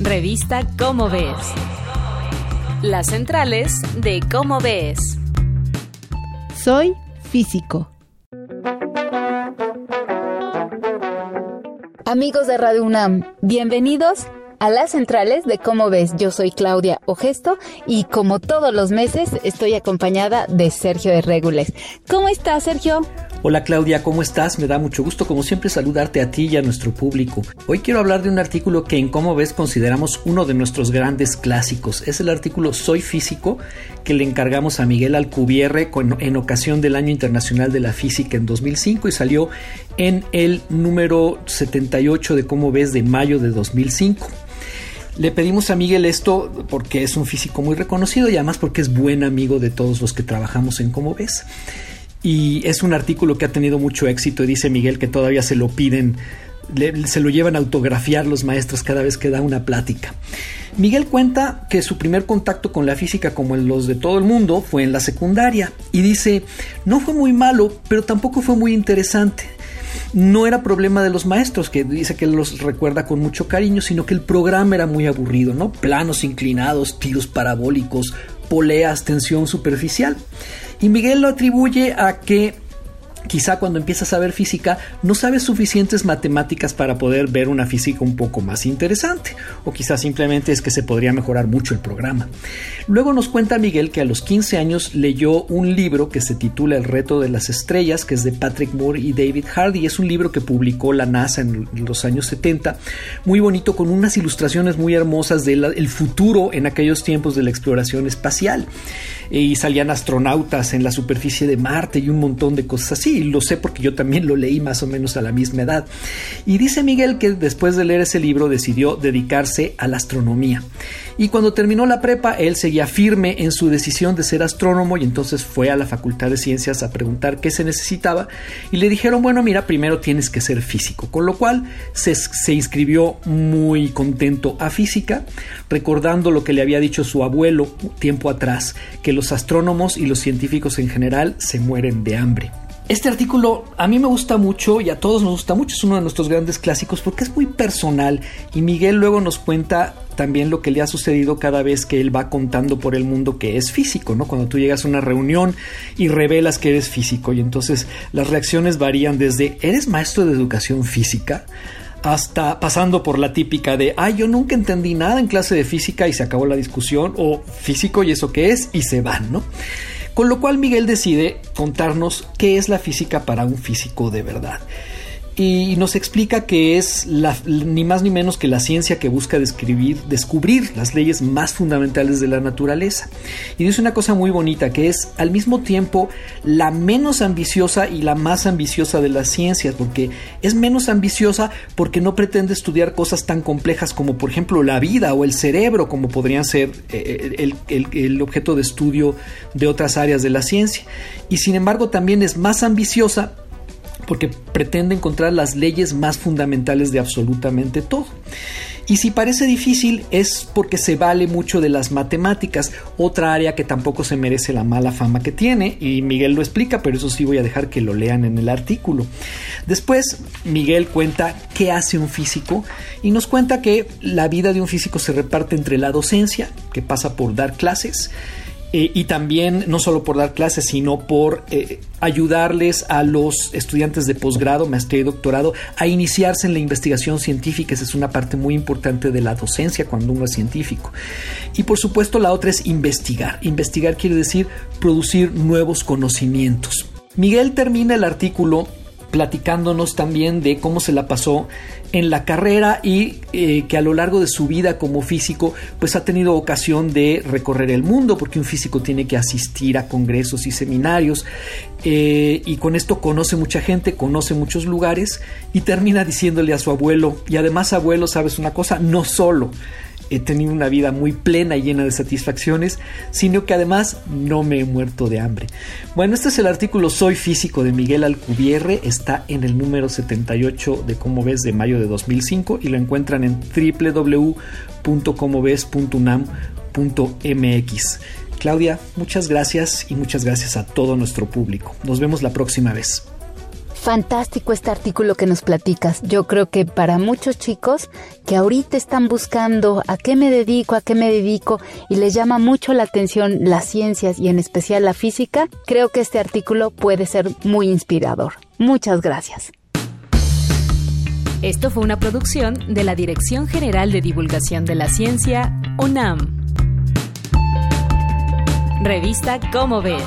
Revista Cómo Ves. Las centrales de Cómo Ves. Soy físico. Amigos de Radio UNAM, bienvenidos a las centrales de Cómo ves. Yo soy Claudia Ogesto y como todos los meses estoy acompañada de Sergio de Regules. ¿Cómo estás, Sergio? Hola Claudia, ¿cómo estás? Me da mucho gusto como siempre saludarte a ti y a nuestro público. Hoy quiero hablar de un artículo que en Cómo ves consideramos uno de nuestros grandes clásicos. Es el artículo Soy físico que le encargamos a Miguel Alcubierre en ocasión del Año Internacional de la Física en 2005 y salió en el número 78 de Cómo ves de mayo de 2005. Le pedimos a Miguel esto porque es un físico muy reconocido y además porque es buen amigo de todos los que trabajamos en Cómo ves. Y es un artículo que ha tenido mucho éxito dice Miguel que todavía se lo piden, se lo llevan a autografiar los maestros cada vez que da una plática. Miguel cuenta que su primer contacto con la física, como en los de todo el mundo, fue en la secundaria y dice, no fue muy malo, pero tampoco fue muy interesante. No era problema de los maestros, que dice que los recuerda con mucho cariño, sino que el programa era muy aburrido, ¿no? Planos inclinados, tiros parabólicos, poleas, tensión superficial. Y Miguel lo atribuye a que Quizá cuando empiezas a ver física no sabes suficientes matemáticas para poder ver una física un poco más interesante, o quizá simplemente es que se podría mejorar mucho el programa. Luego nos cuenta Miguel que a los 15 años leyó un libro que se titula El reto de las estrellas, que es de Patrick Moore y David Hardy, es un libro que publicó la NASA en los años 70, muy bonito con unas ilustraciones muy hermosas del futuro en aquellos tiempos de la exploración espacial. Y salían astronautas en la superficie de Marte y un montón de cosas así lo sé porque yo también lo leí más o menos a la misma edad. Y dice Miguel que después de leer ese libro decidió dedicarse a la astronomía. Y cuando terminó la prepa, él seguía firme en su decisión de ser astrónomo y entonces fue a la Facultad de Ciencias a preguntar qué se necesitaba y le dijeron, bueno, mira, primero tienes que ser físico, con lo cual se, se inscribió muy contento a física, recordando lo que le había dicho su abuelo tiempo atrás, que los astrónomos y los científicos en general se mueren de hambre. Este artículo a mí me gusta mucho y a todos nos gusta mucho, es uno de nuestros grandes clásicos porque es muy personal y Miguel luego nos cuenta también lo que le ha sucedido cada vez que él va contando por el mundo que es físico, ¿no? Cuando tú llegas a una reunión y revelas que eres físico y entonces las reacciones varían desde ¿eres maestro de educación física? Hasta pasando por la típica de, ay, yo nunca entendí nada en clase de física y se acabó la discusión, o físico y eso qué es, y se van, ¿no? Con lo cual Miguel decide contarnos qué es la física para un físico de verdad y nos explica que es ni más ni menos que la ciencia que busca describir, descubrir las leyes más fundamentales de la naturaleza. Y dice una cosa muy bonita, que es al mismo tiempo la menos ambiciosa y la más ambiciosa de las ciencias, porque es menos ambiciosa porque no pretende estudiar cosas tan complejas como por ejemplo la vida o el cerebro, como podrían ser eh, el, el objeto de estudio de otras áreas de la ciencia. Y sin embargo también es más ambiciosa porque pretende encontrar las leyes más fundamentales de absolutamente todo. Y si parece difícil es porque se vale mucho de las matemáticas, otra área que tampoco se merece la mala fama que tiene, y Miguel lo explica, pero eso sí voy a dejar que lo lean en el artículo. Después, Miguel cuenta qué hace un físico y nos cuenta que la vida de un físico se reparte entre la docencia, que pasa por dar clases, eh, y también no solo por dar clases, sino por eh, ayudarles a los estudiantes de posgrado, maestría y doctorado a iniciarse en la investigación científica. Esa es una parte muy importante de la docencia cuando uno es científico. Y por supuesto la otra es investigar. Investigar quiere decir producir nuevos conocimientos. Miguel termina el artículo platicándonos también de cómo se la pasó en la carrera y eh, que a lo largo de su vida como físico pues ha tenido ocasión de recorrer el mundo porque un físico tiene que asistir a congresos y seminarios eh, y con esto conoce mucha gente, conoce muchos lugares y termina diciéndole a su abuelo y además abuelo sabes una cosa, no solo he tenido una vida muy plena y llena de satisfacciones, sino que además no me he muerto de hambre. Bueno, este es el artículo Soy físico de Miguel Alcubierre, está en el número 78 de Cómo ves de mayo de 2005 y lo encuentran en www.comoves.unam.mx. Claudia, muchas gracias y muchas gracias a todo nuestro público. Nos vemos la próxima vez. Fantástico este artículo que nos platicas. Yo creo que para muchos chicos que ahorita están buscando a qué me dedico, a qué me dedico y les llama mucho la atención las ciencias y en especial la física, creo que este artículo puede ser muy inspirador. Muchas gracias. Esto fue una producción de la Dirección General de Divulgación de la Ciencia, UNAM. Revista Cómo ves.